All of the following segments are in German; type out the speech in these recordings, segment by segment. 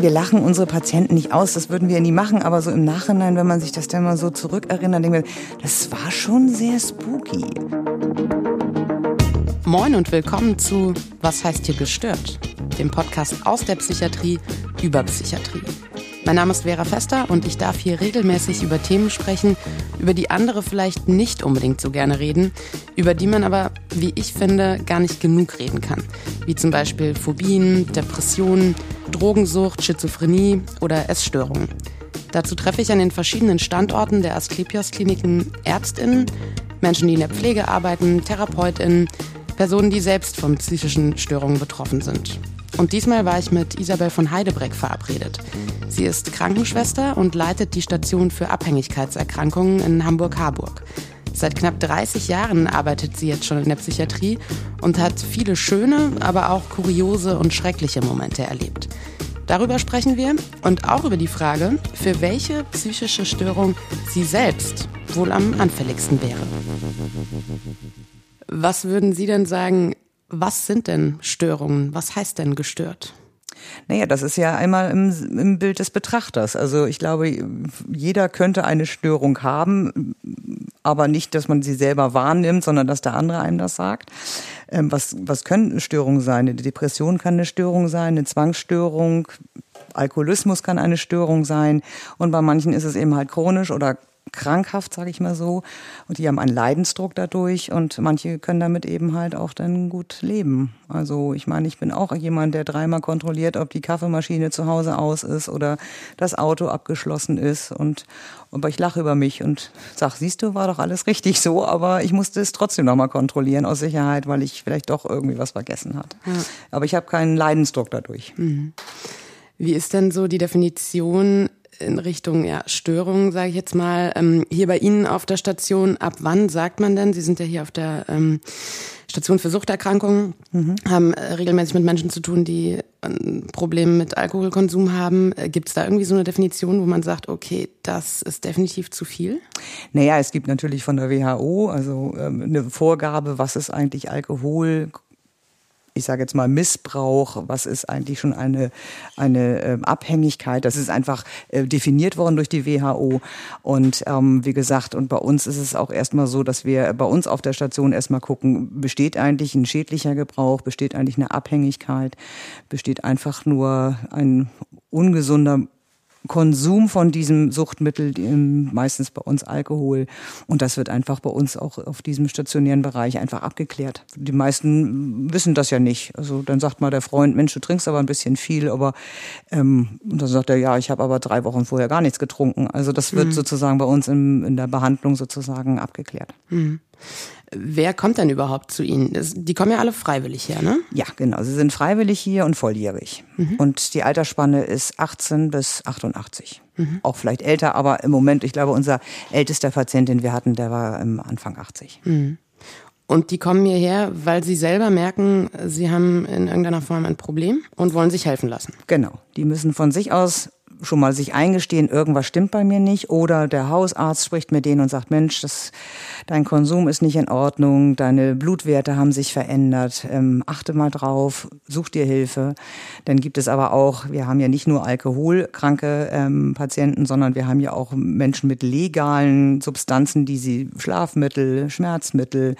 wir lachen unsere Patienten nicht aus, das würden wir nie machen, aber so im Nachhinein, wenn man sich das dann mal so zurückerinnert, denkt man, das war schon sehr spooky. Moin und willkommen zu Was heißt hier gestört? Dem Podcast aus der Psychiatrie über Psychiatrie. Mein Name ist Vera Fester und ich darf hier regelmäßig über Themen sprechen, über die andere vielleicht nicht unbedingt so gerne reden, über die man aber, wie ich finde, gar nicht genug reden kann. Wie zum Beispiel Phobien, Depressionen, Drogensucht, Schizophrenie oder Essstörungen. Dazu treffe ich an den verschiedenen Standorten der Asklepios-Kliniken ÄrztInnen, Menschen, die in der Pflege arbeiten, TherapeutInnen, Personen, die selbst von psychischen Störungen betroffen sind. Und diesmal war ich mit Isabel von Heidebreck verabredet. Sie ist Krankenschwester und leitet die Station für Abhängigkeitserkrankungen in Hamburg-Harburg. Seit knapp 30 Jahren arbeitet sie jetzt schon in der Psychiatrie und hat viele schöne, aber auch kuriose und schreckliche Momente erlebt. Darüber sprechen wir und auch über die Frage, für welche psychische Störung sie selbst wohl am anfälligsten wäre. Was würden Sie denn sagen, was sind denn Störungen? Was heißt denn gestört? Naja, das ist ja einmal im, im, Bild des Betrachters. Also ich glaube, jeder könnte eine Störung haben, aber nicht, dass man sie selber wahrnimmt, sondern dass der andere einem das sagt. Ähm, was, was können Störungen sein? Eine Depression kann eine Störung sein, eine Zwangsstörung, Alkoholismus kann eine Störung sein und bei manchen ist es eben halt chronisch oder krankhaft, sage ich mal so. Und die haben einen Leidensdruck dadurch und manche können damit eben halt auch dann gut leben. Also ich meine, ich bin auch jemand, der dreimal kontrolliert, ob die Kaffeemaschine zu Hause aus ist oder das Auto abgeschlossen ist. Und aber ich lache über mich und sag, siehst du, war doch alles richtig so, aber ich musste es trotzdem nochmal kontrollieren aus Sicherheit, weil ich vielleicht doch irgendwie was vergessen hat. Ja. Aber ich habe keinen Leidensdruck dadurch. Mhm. Wie ist denn so die Definition in Richtung ja, Störungen, sage ich jetzt mal. Ähm, hier bei Ihnen auf der Station, ab wann sagt man denn, Sie sind ja hier auf der ähm, Station für Suchterkrankungen, mhm. haben äh, regelmäßig mit Menschen zu tun, die ein Problem mit Alkoholkonsum haben. Äh, gibt es da irgendwie so eine Definition, wo man sagt, okay, das ist definitiv zu viel? Naja, es gibt natürlich von der WHO also ähm, eine Vorgabe, was ist eigentlich Alkohol, ich sage jetzt mal Missbrauch, was ist eigentlich schon eine, eine äh, Abhängigkeit. Das ist einfach äh, definiert worden durch die WHO. Und ähm, wie gesagt, und bei uns ist es auch erstmal so, dass wir bei uns auf der Station erstmal gucken, besteht eigentlich ein schädlicher Gebrauch, besteht eigentlich eine Abhängigkeit, besteht einfach nur ein ungesunder Konsum von diesem Suchtmittel, meistens bei uns Alkohol. Und das wird einfach bei uns auch auf diesem stationären Bereich einfach abgeklärt. Die meisten wissen das ja nicht. Also dann sagt mal der Freund, Mensch, du trinkst aber ein bisschen viel, aber ähm, und dann sagt er, ja, ich habe aber drei Wochen vorher gar nichts getrunken. Also das wird mhm. sozusagen bei uns in, in der Behandlung sozusagen abgeklärt. Mhm. Wer kommt denn überhaupt zu Ihnen? Die kommen ja alle freiwillig her, ne? Ja, genau. Sie sind freiwillig hier und volljährig. Mhm. Und die Altersspanne ist 18 bis 88. Mhm. Auch vielleicht älter, aber im Moment, ich glaube, unser ältester Patient, den wir hatten, der war im Anfang 80. Mhm. Und die kommen hierher, weil sie selber merken, sie haben in irgendeiner Form ein Problem und wollen sich helfen lassen. Genau. Die müssen von sich aus schon mal sich eingestehen, irgendwas stimmt bei mir nicht. Oder der Hausarzt spricht mit denen und sagt, Mensch, das, dein Konsum ist nicht in Ordnung, deine Blutwerte haben sich verändert, ähm, achte mal drauf, such dir Hilfe. Dann gibt es aber auch, wir haben ja nicht nur alkoholkranke ähm, Patienten, sondern wir haben ja auch Menschen mit legalen Substanzen, die sie Schlafmittel, Schmerzmittel,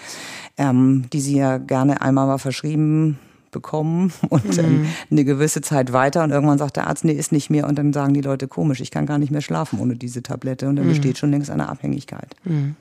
ähm, die sie ja gerne einmal mal verschrieben bekommen und mhm. eine gewisse Zeit weiter und irgendwann sagt der Arzt, nee, ist nicht mehr und dann sagen die Leute komisch, ich kann gar nicht mehr schlafen ohne diese Tablette und dann mhm. besteht schon längst eine Abhängigkeit. Mhm.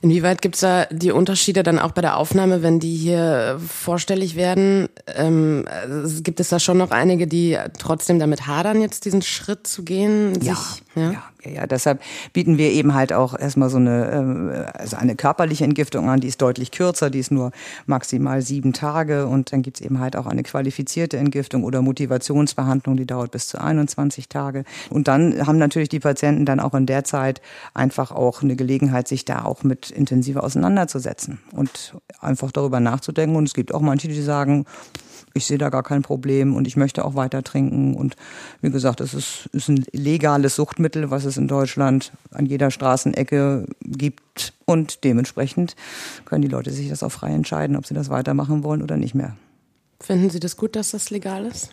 Inwieweit gibt es da die Unterschiede dann auch bei der Aufnahme, wenn die hier vorstellig werden? Ähm, also gibt es da schon noch einige, die trotzdem damit hadern, jetzt diesen Schritt zu gehen? Ja, ja, ja, ja. Deshalb bieten wir eben halt auch erstmal so eine, äh, also eine körperliche Entgiftung an, die ist deutlich kürzer, die ist nur maximal sieben Tage und dann gibt's eben halt auch eine qualifizierte Entgiftung oder Motivationsbehandlung, die dauert bis zu 21 Tage. Und dann haben natürlich die Patienten dann auch in der Zeit einfach auch eine Gelegenheit, sich da auch mit intensiver auseinanderzusetzen und einfach darüber nachzudenken. Und es gibt auch manche, die sagen, ich sehe da gar kein Problem und ich möchte auch weiter trinken. Und wie gesagt, es ist, ist ein legales Suchtmittel, was es in Deutschland an jeder Straßenecke gibt. Und dementsprechend können die Leute sich das auch frei entscheiden, ob sie das weitermachen wollen oder nicht mehr. Finden Sie das gut, dass das legal ist?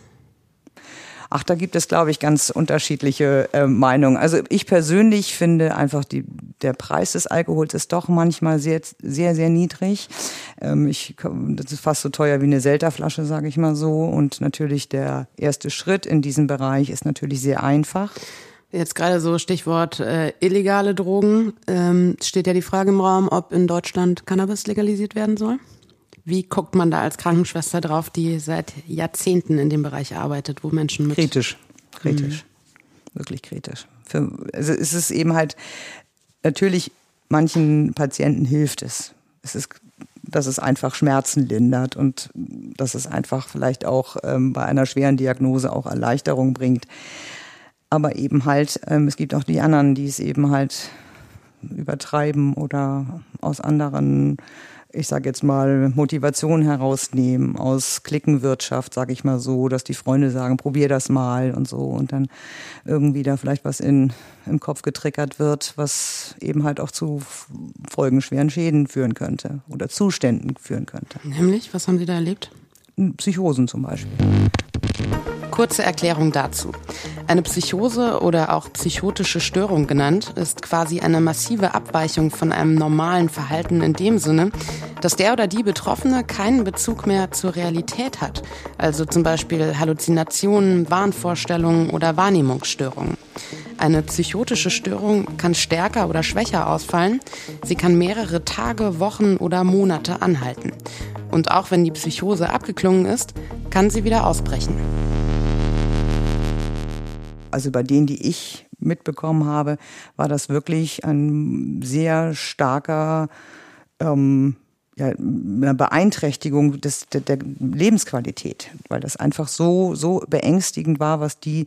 Ach, da gibt es, glaube ich, ganz unterschiedliche äh, Meinungen. Also ich persönlich finde einfach, die, der Preis des Alkohols ist doch manchmal sehr, sehr, sehr niedrig. Ähm, ich, das ist fast so teuer wie eine Selterflasche, sage ich mal so. Und natürlich der erste Schritt in diesem Bereich ist natürlich sehr einfach. Jetzt gerade so Stichwort äh, illegale Drogen. Ähm, steht ja die Frage im Raum, ob in Deutschland Cannabis legalisiert werden soll. Wie guckt man da als Krankenschwester drauf, die seit Jahrzehnten in dem Bereich arbeitet, wo Menschen mit. Kritisch, kritisch. Mhm. Wirklich kritisch. Für, also es ist eben halt, natürlich, manchen Patienten hilft es. Es ist dass es einfach Schmerzen lindert und dass es einfach vielleicht auch ähm, bei einer schweren Diagnose auch Erleichterung bringt. Aber eben halt, ähm, es gibt auch die anderen, die es eben halt übertreiben oder aus anderen, ich sage jetzt mal, Motivationen herausnehmen, aus Klickenwirtschaft, sage ich mal so, dass die Freunde sagen, probier das mal und so und dann irgendwie da vielleicht was in, im Kopf getriggert wird, was eben halt auch zu folgenschweren Schäden führen könnte oder Zuständen führen könnte. Nämlich, was haben Sie da erlebt? Psychosen zum Beispiel. Kurze Erklärung dazu. Eine Psychose oder auch psychotische Störung genannt, ist quasi eine massive Abweichung von einem normalen Verhalten in dem Sinne, dass der oder die Betroffene keinen Bezug mehr zur Realität hat. Also zum Beispiel Halluzinationen, Wahnvorstellungen oder Wahrnehmungsstörungen. Eine psychotische Störung kann stärker oder schwächer ausfallen. Sie kann mehrere Tage, Wochen oder Monate anhalten. Und auch wenn die Psychose abgeklungen ist, kann sie wieder ausbrechen also bei denen, die ich mitbekommen habe, war das wirklich ein sehr starker ähm, ja, eine Beeinträchtigung des, der, der Lebensqualität, weil das einfach so, so beängstigend war, was die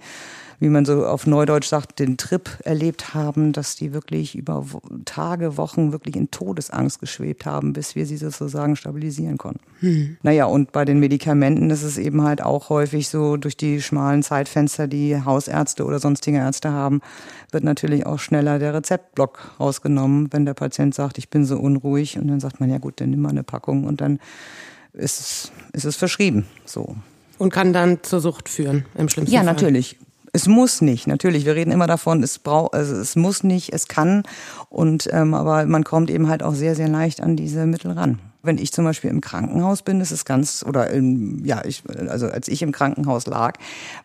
wie man so auf Neudeutsch sagt, den Trip erlebt haben, dass die wirklich über Tage, Wochen wirklich in Todesangst geschwebt haben, bis wir sie sozusagen stabilisieren konnten. Hm. Naja, und bei den Medikamenten ist es eben halt auch häufig so, durch die schmalen Zeitfenster, die Hausärzte oder sonstige Ärzte haben, wird natürlich auch schneller der Rezeptblock rausgenommen, wenn der Patient sagt, ich bin so unruhig. Und dann sagt man, ja gut, dann nimm mal eine Packung und dann ist es, ist es verschrieben. So. Und kann dann zur Sucht führen, im schlimmsten ja, Fall. Ja, natürlich. Es muss nicht, natürlich. Wir reden immer davon, es braucht, also es muss nicht, es kann. Und ähm, aber man kommt eben halt auch sehr, sehr leicht an diese Mittel ran. Wenn ich zum Beispiel im Krankenhaus bin, ist es ganz, oder in, ja, ich, also als ich im Krankenhaus lag,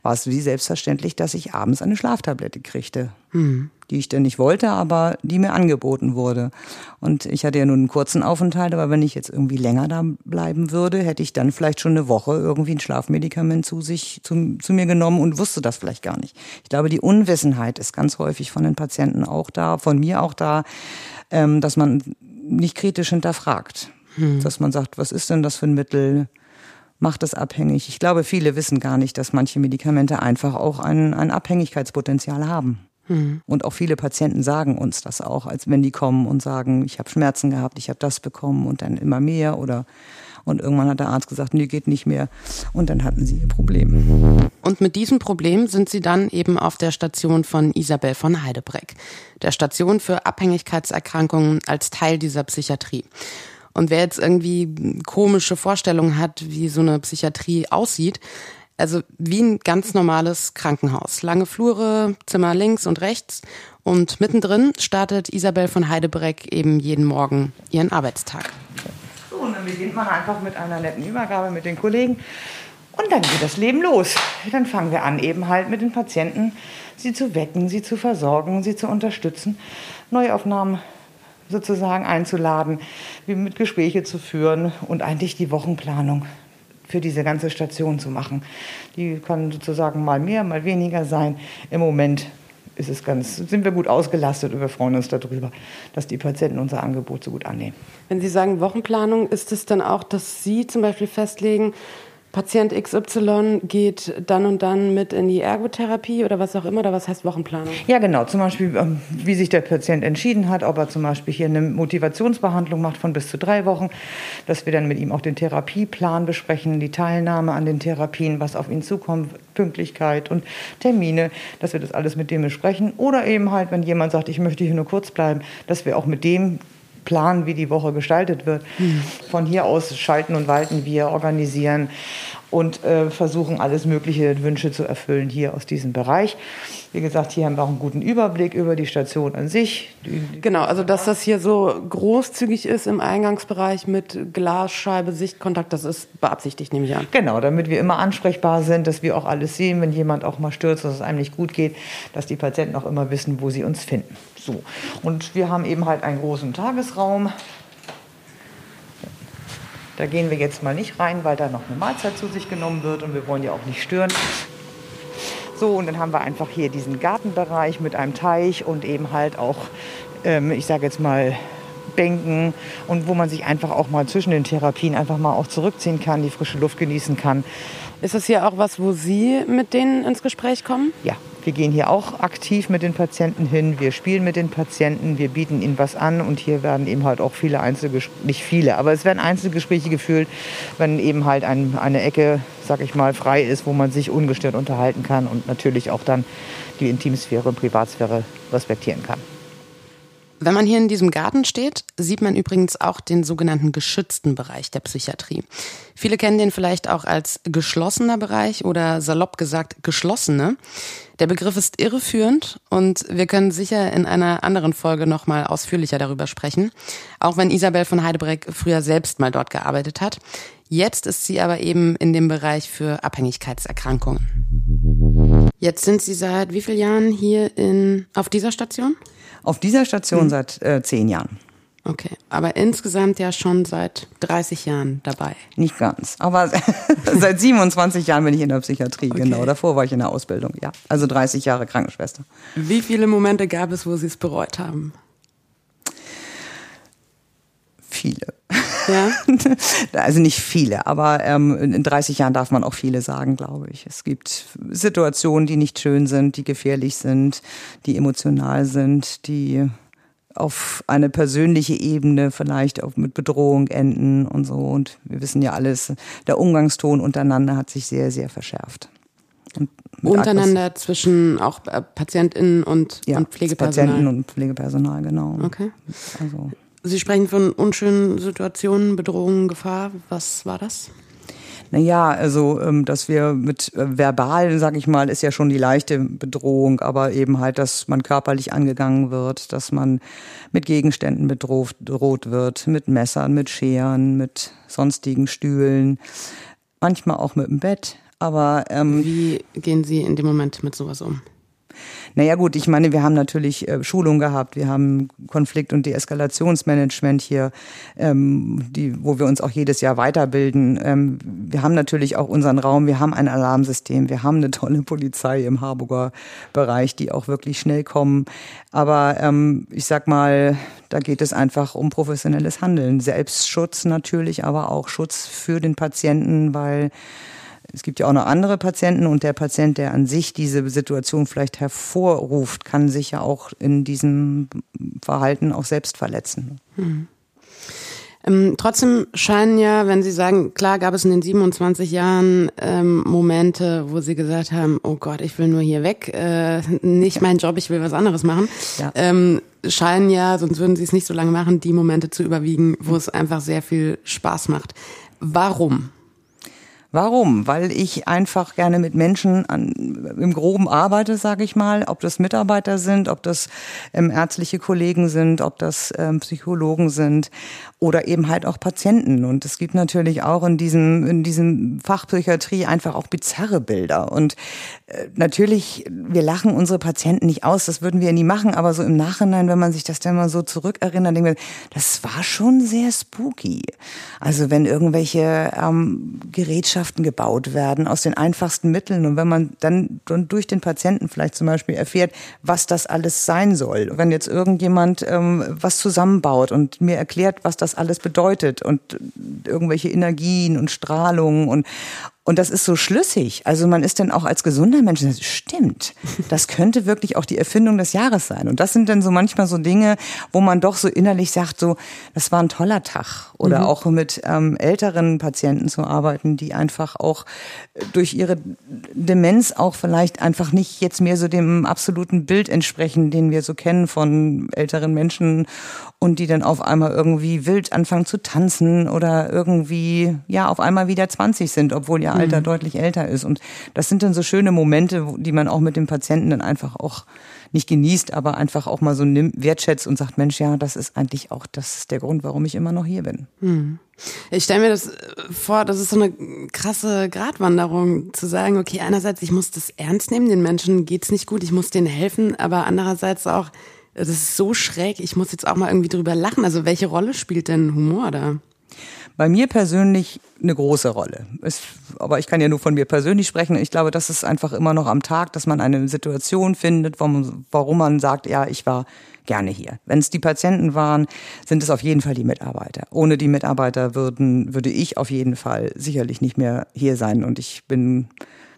war es wie selbstverständlich, dass ich abends eine Schlaftablette kriegte. Mhm. Die ich denn nicht wollte, aber die mir angeboten wurde. Und ich hatte ja nur einen kurzen Aufenthalt, aber wenn ich jetzt irgendwie länger da bleiben würde, hätte ich dann vielleicht schon eine Woche irgendwie ein Schlafmedikament zu sich, zu, zu mir genommen und wusste das vielleicht gar nicht. Ich glaube, die Unwissenheit ist ganz häufig von den Patienten auch da, von mir auch da, ähm, dass man nicht kritisch hinterfragt. Hm. Dass man sagt, was ist denn das für ein Mittel? Macht es abhängig? Ich glaube, viele wissen gar nicht, dass manche Medikamente einfach auch ein, ein Abhängigkeitspotenzial haben. Hm. Und auch viele Patienten sagen uns das auch, als wenn die kommen und sagen, ich habe Schmerzen gehabt, ich habe das bekommen und dann immer mehr oder und irgendwann hat der Arzt gesagt, nee, geht nicht mehr. Und dann hatten sie ihr Problem. Und mit diesem Problem sind sie dann eben auf der Station von Isabel von Heidebreck, der Station für Abhängigkeitserkrankungen als Teil dieser Psychiatrie. Und wer jetzt irgendwie komische Vorstellungen hat, wie so eine Psychiatrie aussieht, also wie ein ganz normales Krankenhaus. Lange Flure, Zimmer links und rechts. Und mittendrin startet Isabel von Heidebreck eben jeden Morgen ihren Arbeitstag. So, und dann beginnt man einfach mit einer netten Übergabe mit den Kollegen. Und dann geht das Leben los. Dann fangen wir an, eben halt mit den Patienten, sie zu wecken, sie zu versorgen, sie zu unterstützen, Neuaufnahmen sozusagen einzuladen, mit Gespräche zu führen und eigentlich die Wochenplanung für diese ganze Station zu machen. Die kann sozusagen mal mehr, mal weniger sein. Im Moment ist es ganz, sind wir gut ausgelastet und wir freuen uns darüber, dass die Patienten unser Angebot so gut annehmen. Wenn Sie sagen Wochenplanung, ist es dann auch, dass Sie zum Beispiel festlegen, Patient XY geht dann und dann mit in die Ergotherapie oder was auch immer, oder was heißt Wochenplanung? Ja, genau. Zum Beispiel, ähm, wie sich der Patient entschieden hat, ob er zum Beispiel hier eine Motivationsbehandlung macht von bis zu drei Wochen, dass wir dann mit ihm auch den Therapieplan besprechen, die Teilnahme an den Therapien, was auf ihn zukommt, Pünktlichkeit und Termine, dass wir das alles mit dem besprechen. Oder eben halt, wenn jemand sagt, ich möchte hier nur kurz bleiben, dass wir auch mit dem planen, wie die Woche gestaltet wird. Mhm. Von hier aus schalten und walten wir, organisieren und äh, versuchen alles mögliche Wünsche zu erfüllen hier aus diesem Bereich. Wie gesagt, hier haben wir auch einen guten Überblick über die Station an sich. Genau, also dass das hier so großzügig ist im Eingangsbereich mit Glasscheibe, Sichtkontakt, das ist beabsichtigt, nehme ich an. Genau, damit wir immer ansprechbar sind, dass wir auch alles sehen, wenn jemand auch mal stürzt, dass es einem nicht gut geht, dass die Patienten auch immer wissen, wo sie uns finden. So. Und wir haben eben halt einen großen Tagesraum. Da gehen wir jetzt mal nicht rein, weil da noch eine Mahlzeit zu sich genommen wird und wir wollen ja auch nicht stören. So, und dann haben wir einfach hier diesen Gartenbereich mit einem Teich und eben halt auch, ähm, ich sage jetzt mal, Bänken und wo man sich einfach auch mal zwischen den Therapien einfach mal auch zurückziehen kann, die frische Luft genießen kann. Ist das hier auch was, wo Sie mit denen ins Gespräch kommen? Ja, wir gehen hier auch aktiv mit den Patienten hin. Wir spielen mit den Patienten, wir bieten ihnen was an und hier werden eben halt auch viele Einzelgespräche, nicht viele, aber es werden Einzelgespräche geführt, wenn eben halt ein, eine Ecke, sag ich mal, frei ist, wo man sich ungestört unterhalten kann und natürlich auch dann die Intimsphäre und Privatsphäre respektieren kann. Wenn man hier in diesem Garten steht, sieht man übrigens auch den sogenannten geschützten Bereich der Psychiatrie. Viele kennen den vielleicht auch als geschlossener Bereich oder salopp gesagt geschlossene. Der Begriff ist irreführend und wir können sicher in einer anderen Folge nochmal ausführlicher darüber sprechen. Auch wenn Isabel von Heidebreck früher selbst mal dort gearbeitet hat. Jetzt ist sie aber eben in dem Bereich für Abhängigkeitserkrankungen. Jetzt sind Sie seit wie vielen Jahren hier in, auf dieser Station? Auf dieser Station hm. seit äh, zehn Jahren. Okay, aber insgesamt ja schon seit 30 Jahren dabei. Nicht ganz, aber seit 27 Jahren bin ich in der Psychiatrie, okay. genau. Davor war ich in der Ausbildung, ja. Also 30 Jahre Krankenschwester. Wie viele Momente gab es, wo Sie es bereut haben? Viele. Ja? also nicht viele, aber ähm, in 30 Jahren darf man auch viele sagen, glaube ich. Es gibt Situationen, die nicht schön sind, die gefährlich sind, die emotional sind, die auf eine persönliche Ebene vielleicht auch mit Bedrohung enden und so. Und wir wissen ja alles, der Umgangston untereinander hat sich sehr, sehr verschärft. Untereinander Aggress zwischen auch äh, PatientInnen und, ja, und Pflegepersonal? Patienten und Pflegepersonal, genau. Okay. Also Sie sprechen von unschönen Situationen, Bedrohungen, Gefahr. Was war das? Naja, also ähm, dass wir mit äh, verbal, sag ich mal, ist ja schon die leichte Bedrohung, aber eben halt, dass man körperlich angegangen wird, dass man mit Gegenständen bedroht, bedroht wird, mit Messern, mit Scheren, mit sonstigen Stühlen, manchmal auch mit dem Bett. Aber ähm, wie gehen Sie in dem Moment mit sowas um? Naja gut, ich meine, wir haben natürlich äh, Schulung gehabt, wir haben Konflikt- und Deeskalationsmanagement hier, ähm, die, wo wir uns auch jedes Jahr weiterbilden. Ähm, wir haben natürlich auch unseren Raum, wir haben ein Alarmsystem, wir haben eine tolle Polizei im Harburger Bereich, die auch wirklich schnell kommen. Aber ähm, ich sag mal, da geht es einfach um professionelles Handeln. Selbstschutz natürlich, aber auch Schutz für den Patienten, weil es gibt ja auch noch andere Patienten und der Patient, der an sich diese Situation vielleicht hervorruft, kann sich ja auch in diesem Verhalten auch selbst verletzen. Hm. Ähm, trotzdem scheinen ja, wenn Sie sagen, klar gab es in den 27 Jahren ähm, Momente, wo Sie gesagt haben, oh Gott, ich will nur hier weg, äh, nicht mein Job, ich will was anderes machen. Ja. Ähm, scheinen ja, sonst würden Sie es nicht so lange machen, die Momente zu überwiegen, wo es einfach sehr viel Spaß macht. Warum? Warum? Weil ich einfach gerne mit Menschen an, im Groben arbeite, sage ich mal. Ob das Mitarbeiter sind, ob das ähm, ärztliche Kollegen sind, ob das ähm, Psychologen sind oder eben halt auch Patienten. Und es gibt natürlich auch in diesem, in diesem Fach Psychiatrie einfach auch bizarre Bilder. Und äh, natürlich, wir lachen unsere Patienten nicht aus, das würden wir nie machen, aber so im Nachhinein, wenn man sich das dann mal so zurückerinnert, denkt man, das war schon sehr spooky. Also wenn irgendwelche ähm, Gerätschaften Gesellschaften gebaut werden aus den einfachsten Mitteln. Und wenn man dann durch den Patienten vielleicht zum Beispiel erfährt, was das alles sein soll, wenn jetzt irgendjemand ähm, was zusammenbaut und mir erklärt, was das alles bedeutet und irgendwelche Energien und Strahlungen und Und das ist so schlüssig. Also man ist dann auch als gesunder Mensch, das stimmt, das könnte wirklich auch die Erfindung des Jahres sein. Und das sind dann so manchmal so Dinge, wo man doch so innerlich sagt, so, das war ein toller Tag. Oder mhm. auch mit ähm, älteren Patienten zu arbeiten, die einfach auch durch ihre Demenz auch vielleicht einfach nicht jetzt mehr so dem absoluten Bild entsprechen, den wir so kennen von älteren Menschen und die dann auf einmal irgendwie wild anfangen zu tanzen oder irgendwie, ja, auf einmal wieder 20 sind, obwohl ihr Alter mhm. deutlich älter ist. Und das sind dann so schöne Momente, die man auch mit dem Patienten dann einfach auch nicht genießt, aber einfach auch mal so nimmt, wertschätzt und sagt, Mensch, ja, das ist eigentlich auch, das ist der Grund, warum ich immer noch hier bin. Mhm. Ich stelle mir das vor, das ist so eine krasse Gratwanderung, zu sagen, okay, einerseits, ich muss das ernst nehmen, den Menschen geht's nicht gut, ich muss denen helfen, aber andererseits auch, das ist so schräg, ich muss jetzt auch mal irgendwie drüber lachen. Also welche Rolle spielt denn Humor da? Bei mir persönlich eine große Rolle. Es, aber ich kann ja nur von mir persönlich sprechen. Ich glaube, das ist einfach immer noch am Tag, dass man eine Situation findet, warum, warum man sagt, ja, ich war gerne hier. Wenn es die Patienten waren, sind es auf jeden Fall die Mitarbeiter. Ohne die Mitarbeiter würden, würde ich auf jeden Fall sicherlich nicht mehr hier sein. Und ich bin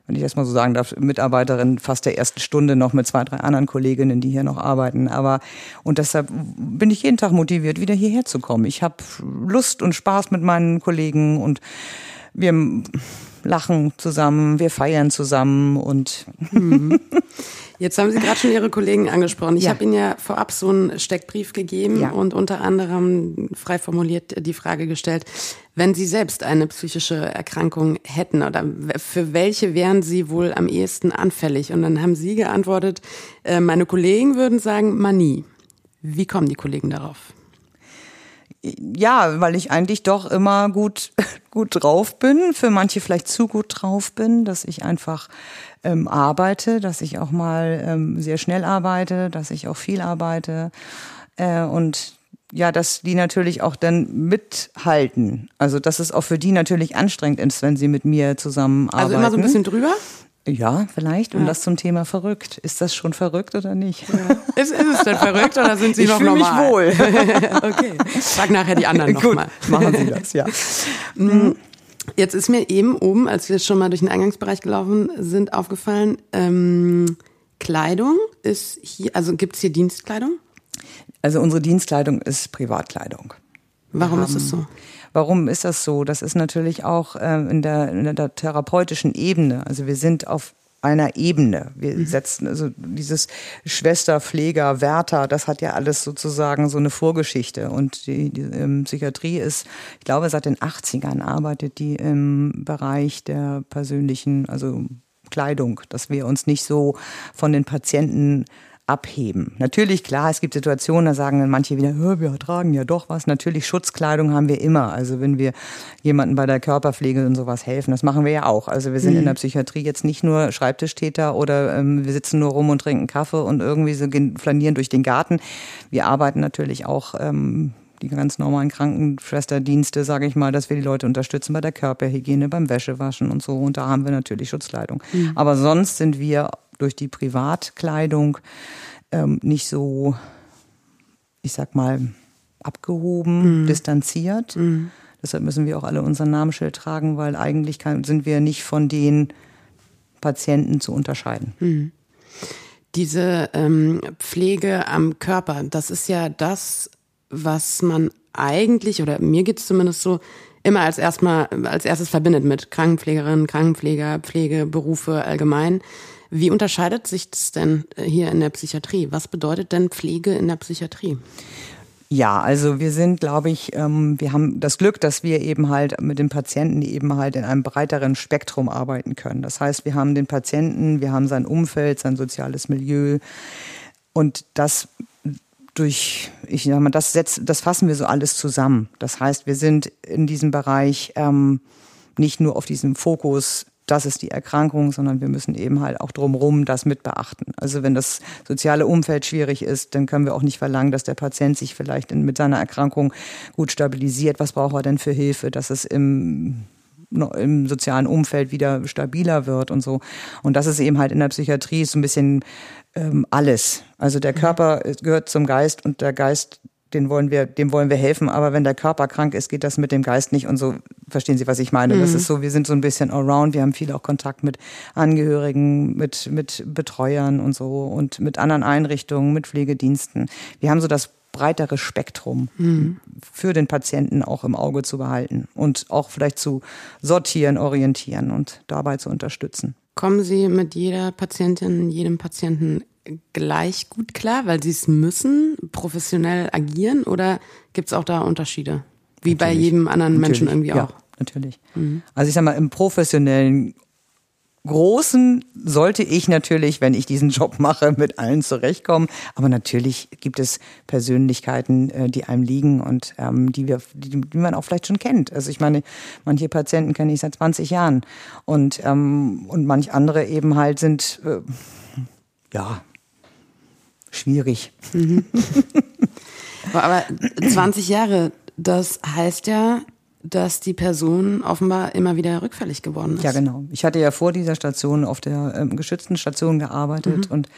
wenn ich das mal so sagen darf, Mitarbeiterin fast der ersten Stunde noch mit zwei, drei anderen Kolleginnen, die hier noch arbeiten. Aber und deshalb bin ich jeden Tag motiviert, wieder hierher zu kommen. Ich habe Lust und Spaß mit meinen Kollegen und wir lachen zusammen, wir feiern zusammen und mhm. Jetzt haben Sie gerade schon Ihre Kollegen angesprochen. Ich ja. habe Ihnen ja vorab so einen Steckbrief gegeben ja. und unter anderem frei formuliert die Frage gestellt, wenn Sie selbst eine psychische Erkrankung hätten oder für welche wären Sie wohl am ehesten anfällig? Und dann haben Sie geantwortet, äh, meine Kollegen würden sagen, Manie. Wie kommen die Kollegen darauf? ja, weil ich eigentlich doch immer gut, gut drauf bin, für manche vielleicht zu gut drauf bin, dass ich einfach ähm, arbeite, dass ich auch mal ähm, sehr schnell arbeite, dass ich auch viel arbeite äh, und ja, dass die natürlich auch dann mithalten. Also dass es auch für die natürlich anstrengend ist, wenn sie mit mir zusammenarbeiten. Also immer so ein bisschen drüber? Ja, vielleicht. Und ja. das zum Thema verrückt. Ist das schon verrückt oder nicht? Ja. Ist, ist es denn verrückt oder sind Sie ich noch normal? Ich fühle mich wohl. okay. Frag nachher die anderen nochmal. Machen Sie das, ja. Mhm. Jetzt ist mir eben oben, als wir schon mal durch den Eingangsbereich gelaufen sind, aufgefallen, ähm, Kleidung ist hier, also gibt es hier Dienstkleidung? Also unsere Dienstkleidung ist Privatkleidung. Warum ist es so? Warum ist das so? Das ist natürlich auch äh, in, der, in der therapeutischen Ebene. Also wir sind auf einer Ebene. Wir mhm. setzen also dieses Schwester, Pfleger, Wärter, das hat ja alles sozusagen so eine Vorgeschichte. Und die, die ähm, Psychiatrie ist, ich glaube, seit den 80ern arbeitet die im Bereich der persönlichen, also Kleidung, dass wir uns nicht so von den Patienten abheben. Natürlich, klar, es gibt Situationen, da sagen dann manche wieder, wir tragen ja doch was. Natürlich, Schutzkleidung haben wir immer. Also wenn wir jemanden bei der Körperpflege und sowas helfen, das machen wir ja auch. Also wir sind mhm. in der Psychiatrie jetzt nicht nur Schreibtischtäter oder ähm, wir sitzen nur rum und trinken Kaffee und irgendwie so flanieren durch den Garten. Wir arbeiten natürlich auch ähm, die ganz normalen Krankenschwesterdienste, sage ich mal, dass wir die Leute unterstützen bei der Körperhygiene, beim Wäschewaschen und so. Und da haben wir natürlich Schutzkleidung. Mhm. Aber sonst sind wir durch die Privatkleidung ähm, nicht so, ich sag mal, abgehoben, mhm. distanziert. Mhm. Deshalb müssen wir auch alle unser Namensschild tragen, weil eigentlich kann, sind wir nicht von den Patienten zu unterscheiden. Mhm. Diese ähm, Pflege am Körper, das ist ja das, was man eigentlich, oder mir geht es zumindest so, immer als erstmal als erstes verbindet mit Krankenpflegerinnen, Krankenpfleger, Pflegeberufe allgemein. Wie unterscheidet sich das denn äh, hier in der Psychiatrie? Was bedeutet denn Pflege in der Psychiatrie? Ja, also wir sind, glaube ich, ähm, wir haben das Glück, dass wir eben halt mit den Patienten eben halt in einem breiteren Spektrum arbeiten können. Das heißt, wir haben den Patienten, wir haben sein Umfeld, sein soziales Milieu und das durch, ich sag mal, das setzt, das fassen wir so alles zusammen. Das heißt, wir sind in diesem Bereich ähm, nicht nur auf diesem Fokus das ist die Erkrankung, sondern wir müssen eben halt auch drumherum das mit beachten. Also wenn das soziale Umfeld schwierig ist, dann können wir auch nicht verlangen, dass der Patient sich vielleicht in, mit seiner Erkrankung gut stabilisiert. Was braucht er denn für Hilfe, dass es im im sozialen Umfeld wieder stabiler wird und so. Und das ist eben halt in der Psychiatrie so ein bisschen ähm, alles. Also der Körper gehört zum Geist und der Geist den wollen wir, dem wollen wir helfen, aber wenn der Körper krank ist, geht das mit dem Geist nicht und so. Verstehen Sie, was ich meine? Mhm. Das ist so, wir sind so ein bisschen around, wir haben viel auch Kontakt mit Angehörigen, mit, mit Betreuern und so und mit anderen Einrichtungen, mit Pflegediensten. Wir haben so das breitere Spektrum mhm. für den Patienten auch im Auge zu behalten und auch vielleicht zu sortieren, orientieren und dabei zu unterstützen. Kommen Sie mit jeder Patientin, jedem Patienten gleich gut klar, weil sie es müssen, professionell agieren oder gibt es auch da Unterschiede? Wie natürlich, bei jedem anderen natürlich, Menschen irgendwie auch? Ja, natürlich. Mhm. Also ich sag mal, im professionellen Großen sollte ich natürlich, wenn ich diesen Job mache, mit allen zurechtkommen. Aber natürlich gibt es Persönlichkeiten, äh, die einem liegen und ähm, die, wir, die, die man auch vielleicht schon kennt. Also ich meine, manche Patienten kenne ich seit 20 Jahren und, ähm, und manch andere eben halt sind, äh, ja, schwierig. Mhm. Aber 20 Jahre, das heißt ja, dass die Person offenbar immer wieder rückfällig geworden ist. Ja, genau. Ich hatte ja vor dieser Station auf der ähm, geschützten Station gearbeitet mhm. und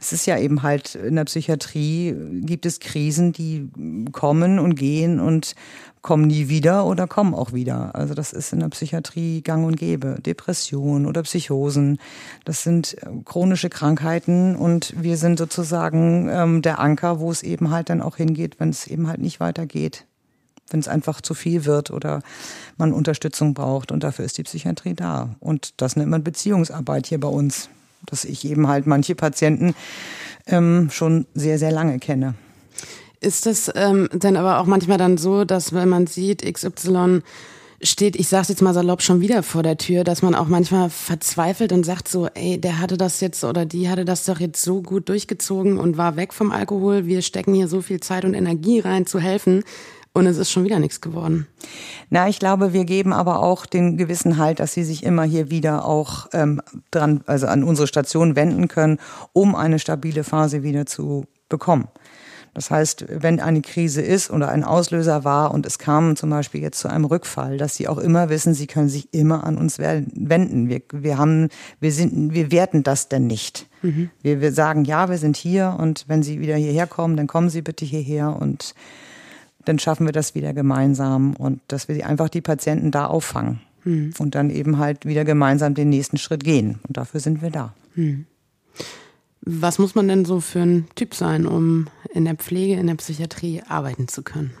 es ist ja eben halt in der Psychiatrie gibt es Krisen, die kommen und gehen und kommen nie wieder oder kommen auch wieder. Also das ist in der Psychiatrie gang und gäbe. Depressionen oder Psychosen, das sind äh, chronische Krankheiten und wir sind sozusagen ähm, der Anker, wo es eben halt dann auch hingeht, wenn es eben halt nicht weitergeht wenn es einfach zu viel wird oder man Unterstützung braucht. Und dafür ist die Psychiatrie da. Und das nennt man Beziehungsarbeit hier bei uns, dass ich eben halt manche Patienten ähm, schon sehr, sehr lange kenne. Ist das ähm, denn aber auch manchmal dann so, dass wenn man sieht, XY steht, ich sag's jetzt mal salopp, schon wieder vor der Tür, dass man auch manchmal verzweifelt und sagt so, ey, der hatte das jetzt oder die hatte das doch jetzt so gut durchgezogen und war weg vom Alkohol. Wir stecken hier so viel Zeit und Energie rein zu helfen und es ist schon wieder nichts geworden. Na, ich glaube, wir geben aber auch den gewissen Halt, dass sie sich immer hier wieder auch ähm, dran, also an unsere Station wenden können, um eine stabile Phase wieder zu bekommen. Das heißt, wenn eine Krise ist oder ein Auslöser war und es kam zum Beispiel jetzt zu einem Rückfall, dass sie auch immer wissen, sie können sich immer an uns wenden. Wir, wir haben, wir sind, wir werten das denn nicht. Mhm. Wir, wir sagen, ja, wir sind hier und wenn sie wieder hierher kommen, dann kommen sie bitte hierher und dann schaffen wir das wieder gemeinsam und dass wir einfach die Patienten da auffangen hm. und dann eben halt wieder gemeinsam den nächsten Schritt gehen. Und dafür sind wir da. Hm. Was muss man denn so für ein Typ sein, um in der Pflege, in der Psychiatrie arbeiten zu können?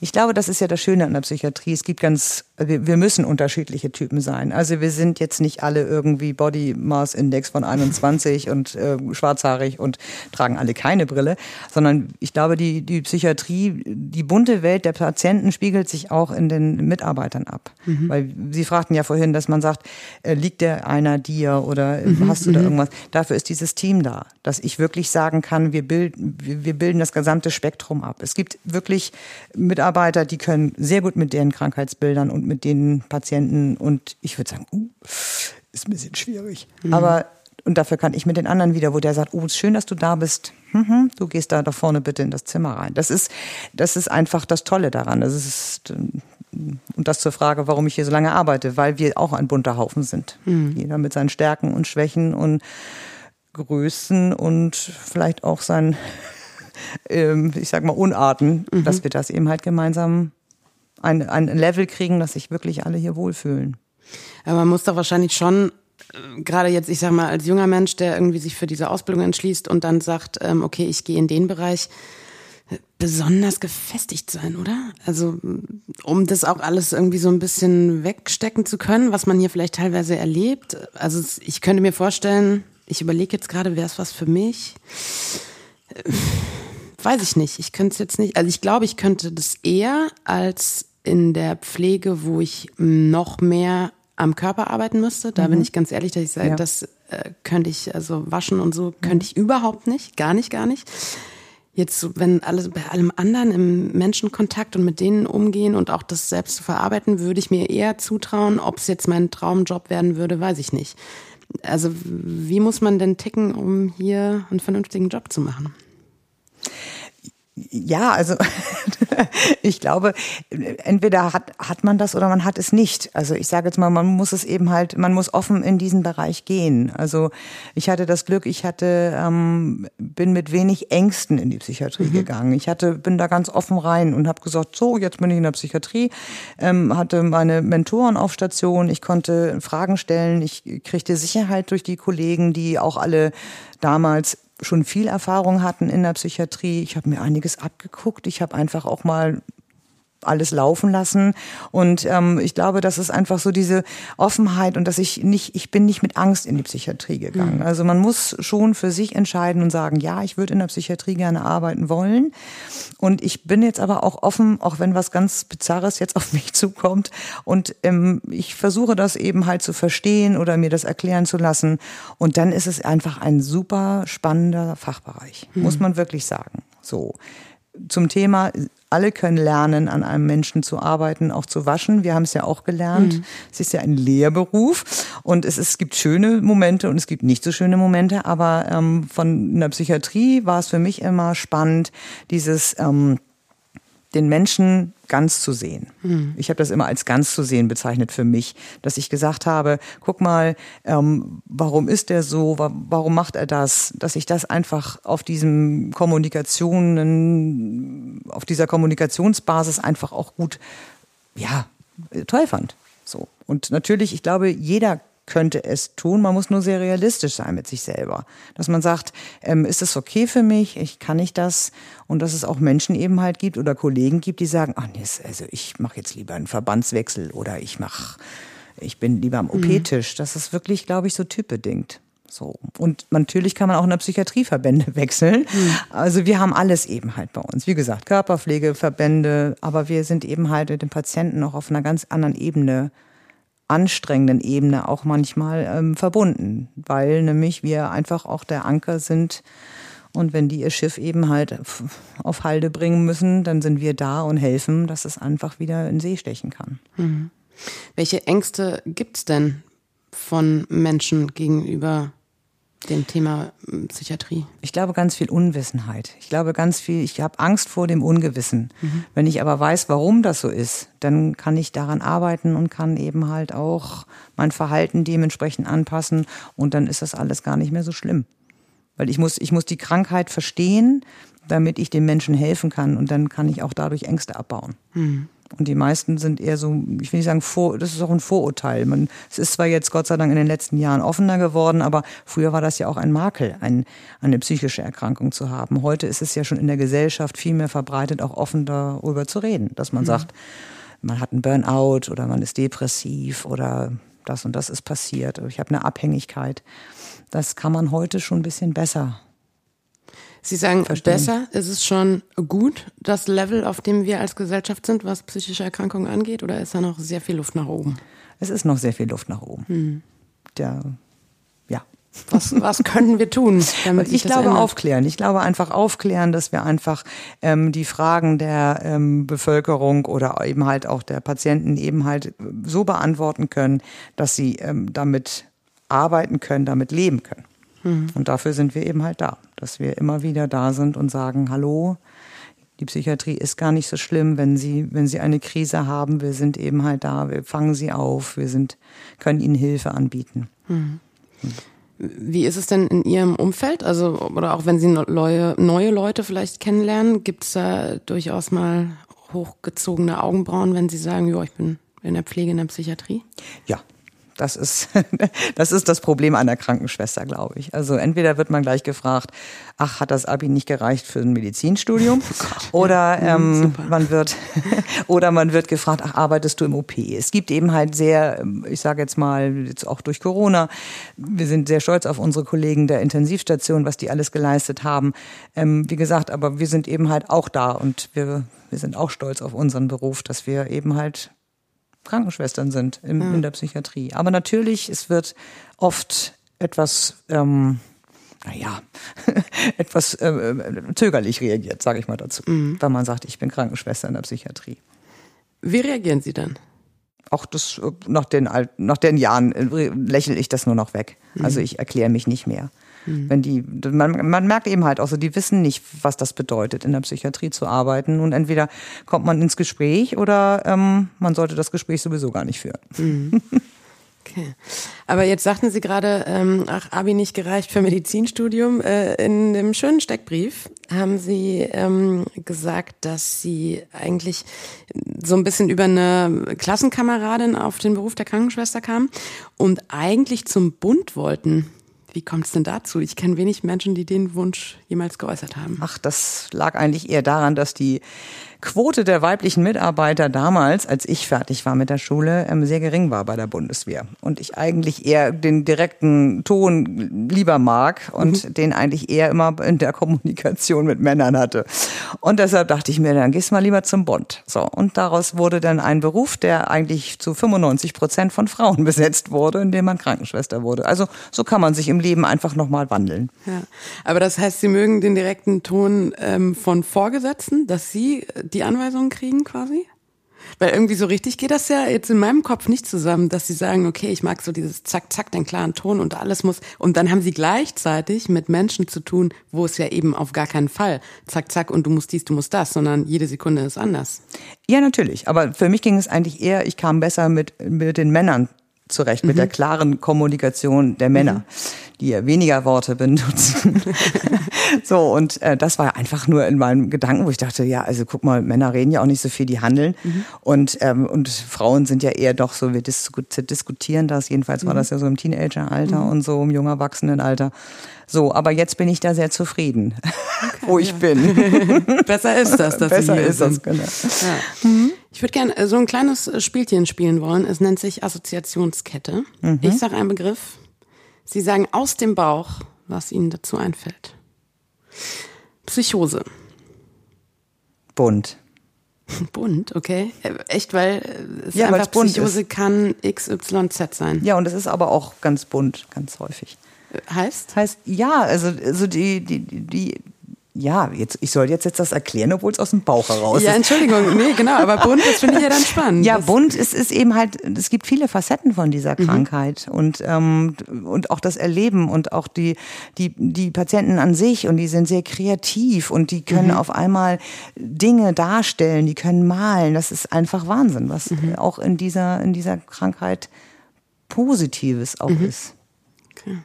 Ich glaube, das ist ja das Schöne an der Psychiatrie. Es gibt ganz, wir, müssen unterschiedliche Typen sein. Also wir sind jetzt nicht alle irgendwie Body Mass Index von 21 und äh, schwarzhaarig und tragen alle keine Brille, sondern ich glaube, die, die Psychiatrie, die bunte Welt der Patienten spiegelt sich auch in den Mitarbeitern ab. Mhm. Weil Sie fragten ja vorhin, dass man sagt, äh, liegt der einer dir oder mhm. hast du da mhm. irgendwas? Dafür ist dieses Team da, dass ich wirklich sagen kann, wir bilden, wir bilden das gesamte Spektrum ab. Es gibt wirklich Mitarbeiter, die können sehr gut mit deren Krankheitsbildern und mit den Patienten und ich würde sagen, uh, ist ein bisschen schwierig. Mhm. Aber und dafür kann ich mit den anderen wieder, wo der sagt, oh, ist schön, dass du da bist. Mhm, du gehst da da vorne bitte in das Zimmer rein. Das ist, das ist einfach das Tolle daran. Das ist, und das zur Frage, warum ich hier so lange arbeite, weil wir auch ein bunter Haufen sind. Mhm. Jeder mit seinen Stärken und Schwächen und Größen und vielleicht auch seinen ähm, ich sag mal, Unarten, mhm. dass wir das eben halt gemeinsam ein, ein Level kriegen, dass sich wirklich alle hier wohlfühlen. Aber man muss doch wahrscheinlich schon äh, gerade jetzt, ich sag mal, als junger Mensch, der irgendwie sich für diese Ausbildung entschließt und dann sagt, ähm, okay, ich gehe in den Bereich, äh, besonders gefestigt sein, oder? Also, um das auch alles irgendwie so ein bisschen wegstecken zu können, was man hier vielleicht teilweise erlebt. Also, ich könnte mir vorstellen, ich überlege jetzt gerade, wäre es was für mich? weiß ich nicht. Ich könnte es jetzt nicht. Also ich glaube, ich könnte das eher als in der Pflege, wo ich noch mehr am Körper arbeiten müsste. Da mhm. bin ich ganz ehrlich, dass ich sage, ja. das äh, könnte ich, also waschen und so, könnte ich überhaupt nicht. Gar nicht, gar nicht. Jetzt, wenn alles bei allem anderen im Menschenkontakt und mit denen umgehen und auch das selbst zu verarbeiten, würde ich mir eher zutrauen, ob es jetzt mein Traumjob werden würde, weiß ich nicht. Also wie muss man denn ticken, um hier einen vernünftigen Job zu machen? Ja, also ich glaube, entweder hat, hat man das oder man hat es nicht. Also ich sage jetzt mal, man muss es eben halt, man muss offen in diesen Bereich gehen. Also ich hatte das Glück, ich hatte, ähm, bin mit wenig Ängsten in die Psychiatrie mhm. gegangen. Ich hatte, bin da ganz offen rein und habe gesagt, so, jetzt bin ich in der Psychiatrie, ähm, hatte meine Mentoren auf Station, ich konnte Fragen stellen, ich kriegte Sicherheit durch die Kollegen, die auch alle damals schon viel Erfahrung hatten in der Psychiatrie. Ich habe mir einiges abgeguckt. Ich habe einfach auch mal alles laufen lassen. Und ähm, ich glaube, das ist einfach so diese Offenheit und dass ich nicht, ich bin nicht mit Angst in die Psychiatrie gegangen. Mhm. Also man muss schon für sich entscheiden und sagen, ja, ich würde in der Psychiatrie gerne arbeiten wollen. Und ich bin jetzt aber auch offen, auch wenn was ganz Bizarres jetzt auf mich zukommt. Und ähm, ich versuche das eben halt zu verstehen oder mir das erklären zu lassen. Und dann ist es einfach ein super spannender Fachbereich, mhm. muss man wirklich sagen. So zum Thema, alle können lernen, an einem Menschen zu arbeiten, auch zu waschen. Wir haben es ja auch gelernt. Mhm. Es ist ja ein Lehrberuf und es, es gibt schöne Momente und es gibt nicht so schöne Momente. Aber ähm, von der Psychiatrie war es für mich immer spannend, dieses ähm, den Menschen ganz zu sehen. Mhm. Ich habe das immer als ganz zu sehen bezeichnet für mich, dass ich gesagt habe, guck mal, ähm, warum ist er so, warum macht er das, dass ich das einfach auf diesem Kommunikationen, auf dieser Kommunikationsbasis einfach auch gut, ja, toll fand. So. Und natürlich, ich glaube, jeder könnte es tun. Man muss nur sehr realistisch sein mit sich selber. Dass man sagt, ähm, ist es okay für mich? Ich kann ich das? Und dass es auch Menschen eben halt gibt oder Kollegen gibt, die sagen, ach nee, also ich mache jetzt lieber einen Verbandswechsel oder ich mache, ich bin lieber am mhm. OP-Tisch. Das ist wirklich, glaube ich, so typbedingt. So. Und natürlich kann man auch in der Psychiatrieverbände wechseln. Mhm. Also wir haben alles eben halt bei uns. Wie gesagt, Körperpflegeverbände, aber wir sind eben halt mit den Patienten noch auf einer ganz anderen Ebene anstrengenden Ebene auch manchmal ähm, verbunden, weil nämlich wir einfach auch der Anker sind. Und wenn die ihr Schiff eben halt auf Halde bringen müssen, dann sind wir da und helfen, dass es einfach wieder in See stechen kann. Mhm. Welche Ängste gibt es denn von Menschen gegenüber dem Thema hm, Psychiatrie? Ich glaube ganz viel Unwissenheit. Ich glaube ganz viel, ich habe Angst vor dem Ungewissen. Mhm. Wenn ich aber weiß, warum das so ist, dann kann ich daran arbeiten und kann eben halt auch mein Verhalten dementsprechend anpassen und dann ist das alles gar nicht mehr so schlimm. Weil ich muss, ich muss die Krankheit verstehen, damit ich den Menschen helfen kann und dann kann ich auch dadurch Ängste abbauen. Mhm. Und die meisten sind eher so, ich will nicht sagen, vor, das ist auch ein Vorurteil. Man, es ist zwar jetzt Gott sei Dank in den letzten Jahren offener geworden, aber früher war das ja auch ein Makel, ein, eine psychische Erkrankung zu haben. Heute ist es ja schon in der Gesellschaft viel mehr verbreitet, auch offen darüber zu reden, dass man mhm. sagt, man hat einen Burnout oder man ist depressiv oder das und das ist passiert. Ich habe eine Abhängigkeit. Das kann man heute schon ein bisschen besser Sie sagen, verstehen. besser ist es schon gut, das Level, auf dem wir als Gesellschaft sind, was psychische Erkrankungen angeht, oder ist da noch sehr viel Luft nach oben? Es ist noch sehr viel Luft nach oben. Hm. Der, ja. Was, was können wir tun? Damit ich glaube ändert? aufklären. Ich glaube einfach aufklären, dass wir einfach ähm, die Fragen der ähm, Bevölkerung oder eben halt auch der Patienten eben halt so beantworten können, dass sie ähm, damit arbeiten können, damit leben können. Mhm. Und dafür sind wir eben halt da, dass wir immer wieder da sind und sagen, hallo, die Psychiatrie ist gar nicht so schlimm, wenn Sie, wenn Sie eine Krise haben. Wir sind eben halt da, wir fangen Sie auf, wir sind, können Ihnen Hilfe anbieten. Mhm. Wie ist es denn in Ihrem Umfeld? Also, oder auch wenn Sie neue, neue Leute vielleicht kennenlernen, gibt es da durchaus mal hochgezogene Augenbrauen, wenn Sie sagen, ja, ich bin in der Pflege, in der Psychiatrie? Ja, das ist, das ist das Problem einer Krankenschwester, glaube ich. Also entweder wird man gleich gefragt, ach, hat das Abi nicht gereicht für ein Medizinstudium? Oh oder ähm, man wird, oder man wird gefragt, ach, arbeitest du im OP? Es gibt eben halt sehr, ich sage jetzt mal, jetzt auch durch Corona, wir sind sehr stolz auf unsere Kollegen der Intensivstation, was die alles geleistet haben. Ähm, wie gesagt, aber wir sind eben halt auch da und wir, wir sind auch stolz auf unseren Beruf, dass wir eben halt Krankenschwestern sind im, ja. in der Psychiatrie. Aber natürlich, es wird oft etwas, ähm, naja, etwas äh, zögerlich reagiert, sage ich mal dazu, mhm. wenn man sagt, ich bin Krankenschwester in der Psychiatrie. Wie reagieren Sie dann? Auch das, äh, nach den, nach den Jahren äh, lächle ich das nur noch weg. Mhm. Also ich erkläre mich nicht mehr. Mhm. Wenn die, man, man merkt eben halt auch so, die wissen nicht, was das bedeutet, in der Psychiatrie zu arbeiten. Und entweder kommt man ins Gespräch oder ähm, man sollte das Gespräch sowieso gar nicht führen. Mhm. Okay. Aber jetzt sagten Sie gerade, ähm, ach, Abi nicht gereicht für Medizinstudium. Äh, in dem schönen Steckbrief haben Sie ähm, gesagt, dass Sie eigentlich so ein bisschen über eine Klassenkameradin auf den Beruf der Krankenschwester kamen und eigentlich zum Bund wollten. Wie kommt es denn dazu? Ich kenne wenig Menschen, die den Wunsch jemals geäußert haben. Ach, das lag eigentlich eher daran, dass die Quote der weiblichen Mitarbeiter damals, als ich fertig war mit der Schule, ähm, sehr gering war bei der Bundeswehr. Und ich eigentlich eher den direkten Ton lieber mag und mhm. den eigentlich eher immer in der Kommunikation mit Männern hatte. Und deshalb dachte ich mir, dann gehst du mal lieber zum Bund. So. Und daraus wurde dann ein Beruf, der eigentlich zu 95 Prozent von Frauen besetzt wurde, indem man Krankenschwester wurde. Also so kann man sich im Leben einfach nochmal wandeln. Ja. Aber das heißt, Sie mögen den direkten Ton ähm, von Vorgesetzten, dass Sie die Anweisungen kriegen quasi? Weil irgendwie so richtig geht das ja jetzt in meinem Kopf nicht zusammen, dass sie sagen, okay, ich mag so dieses Zack, Zack, den klaren Ton und alles muss. Und dann haben sie gleichzeitig mit Menschen zu tun, wo es ja eben auf gar keinen Fall Zack, Zack und du musst dies, du musst das, sondern jede Sekunde ist anders. Ja, natürlich. Aber für mich ging es eigentlich eher, ich kam besser mit, mit den Männern zurecht, mit mhm. der klaren Kommunikation der Männer. Mhm die ja weniger Worte benutzen. so, und äh, das war einfach nur in meinem Gedanken, wo ich dachte, ja, also guck mal, Männer reden ja auch nicht so viel, die handeln. Mhm. Und, ähm, und Frauen sind ja eher doch so, wir dis diskutieren das, jedenfalls war mhm. das ja so im Teenageralter mhm. und so im jungen Erwachsenenalter. So, aber jetzt bin ich da sehr zufrieden, okay, wo ich ja. bin. Besser ist das, dass Besser ist das, genau. Ja. Mhm. Ich würde gerne äh, so ein kleines äh, Spielchen spielen wollen. Es nennt sich Assoziationskette. Mhm. Ich sage einen Begriff, Sie sagen aus dem Bauch, was Ihnen dazu einfällt. Psychose. Bunt. Bunt, okay. Äh, echt, weil es ja, einfach Psychose ist. kann XYZ sein. Ja, und es ist aber auch ganz bunt, ganz häufig. Heißt? Heißt, ja, also, also die, die, die, ja, jetzt, ich soll jetzt, jetzt das erklären, obwohl es aus dem Bauch heraus ist. Ja, Entschuldigung, nee, genau, aber bunt, das finde ich ja dann spannend. Ja, bunt ist, ist eben halt, es gibt viele Facetten von dieser mhm. Krankheit und, ähm, und auch das Erleben und auch die, die, die Patienten an sich und die sind sehr kreativ und die können mhm. auf einmal Dinge darstellen, die können malen. Das ist einfach Wahnsinn, was mhm. auch in dieser, in dieser Krankheit Positives auch mhm. ist. Okay.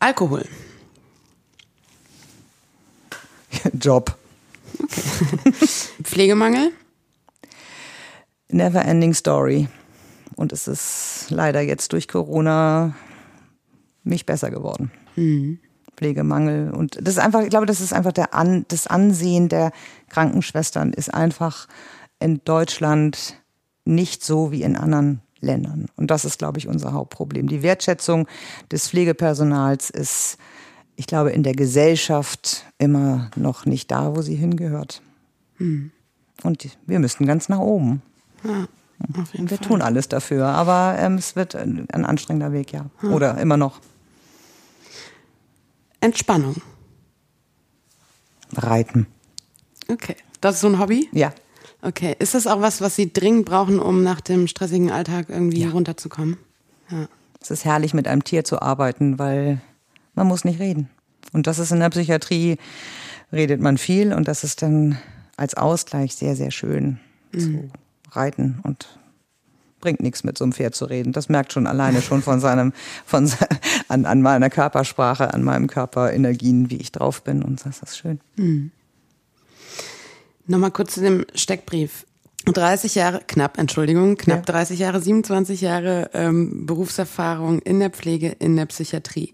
Alkohol. Job. Okay. Pflegemangel? Never ending story. Und es ist leider jetzt durch Corona nicht besser geworden. Mhm. Pflegemangel. Und das ist einfach, ich glaube, das ist einfach der An, das Ansehen der Krankenschwestern ist einfach in Deutschland nicht so wie in anderen Ländern. Und das ist, glaube ich, unser Hauptproblem. Die Wertschätzung des Pflegepersonals ist ich glaube, in der Gesellschaft immer noch nicht da, wo sie hingehört. Hm. Und wir müssten ganz nach oben. Ja, wir Fall. tun alles dafür, aber ähm, es wird ein, ein anstrengender Weg, ja. ja. Oder immer noch. Entspannung. Reiten. Okay. Das ist so ein Hobby? Ja. Okay. Ist das auch was, was Sie dringend brauchen, um nach dem stressigen Alltag irgendwie ja. runterzukommen? Ja. Es ist herrlich, mit einem Tier zu arbeiten, weil man muss nicht reden. Und das ist in der Psychiatrie, redet man viel und das ist dann als Ausgleich sehr, sehr schön mhm. zu reiten und bringt nichts mit so einem Pferd zu reden. Das merkt schon alleine schon von seinem, von an, an meiner Körpersprache, an meinem Körperenergien, wie ich drauf bin und das ist schön. Mhm. Nochmal kurz zu dem Steckbrief. 30 Jahre, knapp, Entschuldigung, knapp ja. 30 Jahre, 27 Jahre ähm, Berufserfahrung in der Pflege, in der Psychiatrie.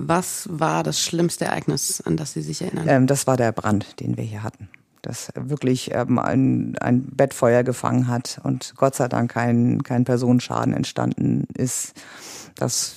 Was war das schlimmste Ereignis, an das Sie sich erinnern? Ähm, das war der Brand, den wir hier hatten. Dass wirklich ähm, ein, ein Bettfeuer gefangen hat und Gott sei Dank kein, kein Personenschaden entstanden ist. Dass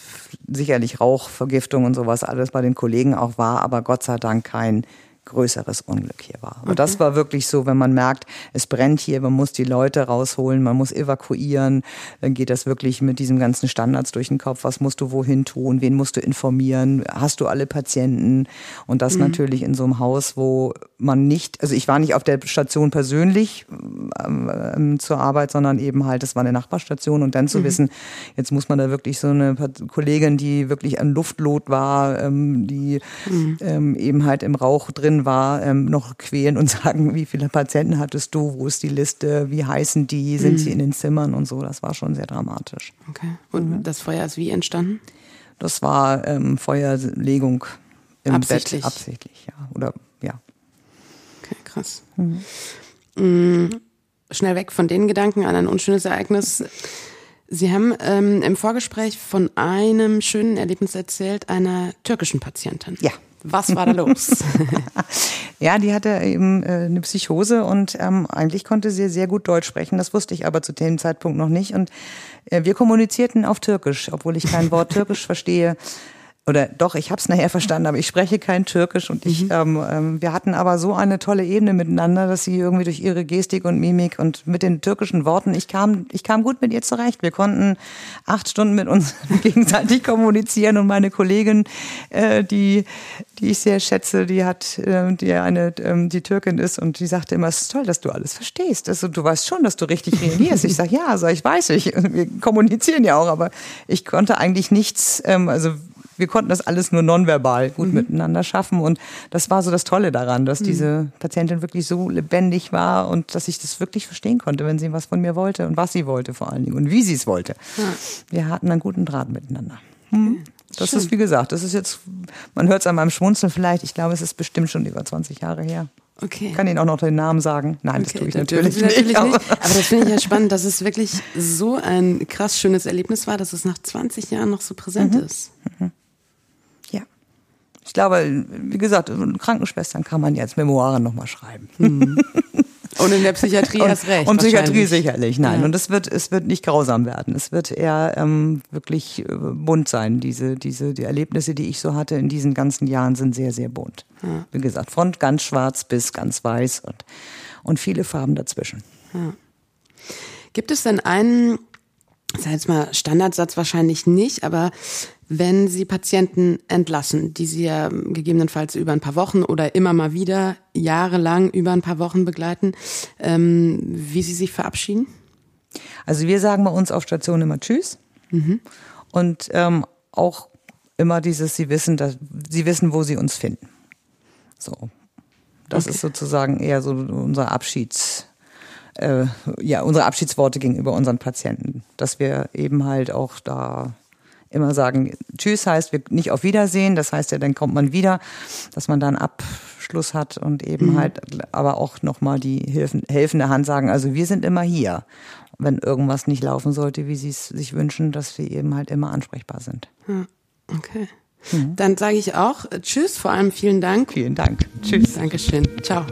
sicherlich Rauchvergiftung und sowas alles bei den Kollegen auch war, aber Gott sei Dank kein größeres Unglück hier war. Aber okay. das war wirklich so, wenn man merkt, es brennt hier, man muss die Leute rausholen, man muss evakuieren, dann geht das wirklich mit diesen ganzen Standards durch den Kopf. Was musst du wohin tun? Wen musst du informieren? Hast du alle Patienten? Und das mhm. natürlich in so einem Haus, wo man nicht, also ich war nicht auf der Station persönlich ähm, ähm, zur Arbeit, sondern eben halt, es war eine Nachbarstation und dann zu mhm. wissen, jetzt muss man da wirklich so eine Kollegin, die wirklich ein Luftlot war, ähm, die mhm. ähm, eben halt im Rauch drin war, ähm, noch quälen und sagen, wie viele Patienten hattest du, wo ist die Liste, wie heißen die, sind mhm. sie in den Zimmern und so. Das war schon sehr dramatisch. Okay. Und mhm. das Feuer ist wie entstanden? Das war ähm, Feuerlegung im absichtlich. Bett. Absichtlich, ja. Oder ja. Okay, krass. Mhm. Mm, schnell weg von den Gedanken an ein unschönes Ereignis. Sie haben ähm, im Vorgespräch von einem schönen Erlebnis erzählt, einer türkischen Patientin. Ja. Was war da los? ja, die hatte eben äh, eine Psychose und ähm, eigentlich konnte sie sehr gut Deutsch sprechen. Das wusste ich aber zu dem Zeitpunkt noch nicht. Und äh, wir kommunizierten auf Türkisch, obwohl ich kein Wort Türkisch verstehe oder doch, ich habe es nachher verstanden, aber ich spreche kein Türkisch und ich, mhm. ähm, ähm, wir hatten aber so eine tolle Ebene miteinander, dass sie irgendwie durch ihre Gestik und Mimik und mit den türkischen Worten, ich kam, ich kam gut mit ihr zurecht. Wir konnten acht Stunden mit uns gegenseitig kommunizieren und meine Kollegin, äh, die, die ich sehr schätze, die hat, äh, die eine, ähm, die Türkin ist und die sagte immer, es ist toll, dass du alles verstehst. Also du weißt schon, dass du richtig reagierst. Ich sage, ja, also ich weiß ich. Wir kommunizieren ja auch, aber ich konnte eigentlich nichts, ähm, also wir konnten das alles nur nonverbal gut mhm. miteinander schaffen. Und das war so das Tolle daran, dass mhm. diese Patientin wirklich so lebendig war und dass ich das wirklich verstehen konnte, wenn sie was von mir wollte und was sie wollte vor allen Dingen und wie sie es wollte. Ja. Wir hatten einen guten Draht miteinander. Mhm. Das Schön. ist, wie gesagt, das ist jetzt, man hört es an meinem Schmunzeln vielleicht, ich glaube, es ist bestimmt schon über 20 Jahre her. Okay. Ich kann Ihnen auch noch den Namen sagen. Nein, okay, das tue ich natürlich, nicht, natürlich, Aber, aber das finde ich ja spannend, dass es wirklich so ein krass schönes Erlebnis war, dass es nach 20 Jahren noch so präsent mhm. ist. Mhm. Ich glaube, wie gesagt, Krankenschwestern kann man jetzt Memoiren nochmal schreiben. Mhm. Und in der Psychiatrie erst recht. Und Psychiatrie sicherlich, nein. Ja. Und es wird, es wird nicht grausam werden. Es wird eher ähm, wirklich äh, bunt sein. Diese, diese, die Erlebnisse, die ich so hatte in diesen ganzen Jahren, sind sehr, sehr bunt. Ja. Wie gesagt, von ganz schwarz bis ganz weiß und, und viele Farben dazwischen. Ja. Gibt es denn einen, sag jetzt mal Standardsatz wahrscheinlich nicht, aber wenn Sie Patienten entlassen, die Sie ja gegebenenfalls über ein paar Wochen oder immer mal wieder jahrelang über ein paar Wochen begleiten, ähm, wie Sie sich verabschieden? Also wir sagen bei uns auf Station immer Tschüss mhm. und ähm, auch immer dieses, Sie wissen, dass Sie wissen, wo Sie uns finden. So, das okay. ist sozusagen eher so unser Abschieds äh, ja unsere Abschiedsworte gegenüber unseren Patienten, dass wir eben halt auch da immer sagen, Tschüss heißt wir nicht auf Wiedersehen, das heißt ja, dann kommt man wieder, dass man dann Abschluss hat und eben mhm. halt aber auch nochmal die Hilfen, helfende Hand sagen, also wir sind immer hier. Wenn irgendwas nicht laufen sollte, wie sie es sich wünschen, dass wir eben halt immer ansprechbar sind. Okay. Mhm. Dann sage ich auch äh, Tschüss, vor allem vielen Dank. Vielen Dank. Tschüss. Dankeschön. Ciao.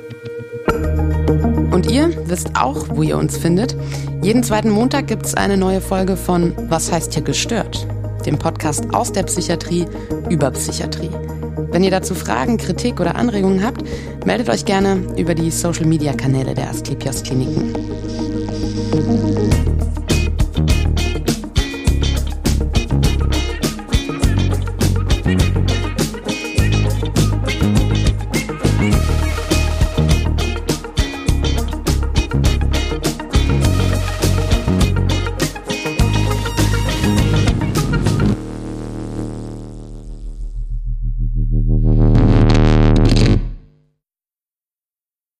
Und ihr wisst auch, wo ihr uns findet. Jeden zweiten Montag gibt es eine neue Folge von Was heißt hier gestört? Dem Podcast aus der Psychiatrie über Psychiatrie. Wenn ihr dazu Fragen, Kritik oder Anregungen habt, meldet euch gerne über die Social-Media-Kanäle der Asklepios Kliniken.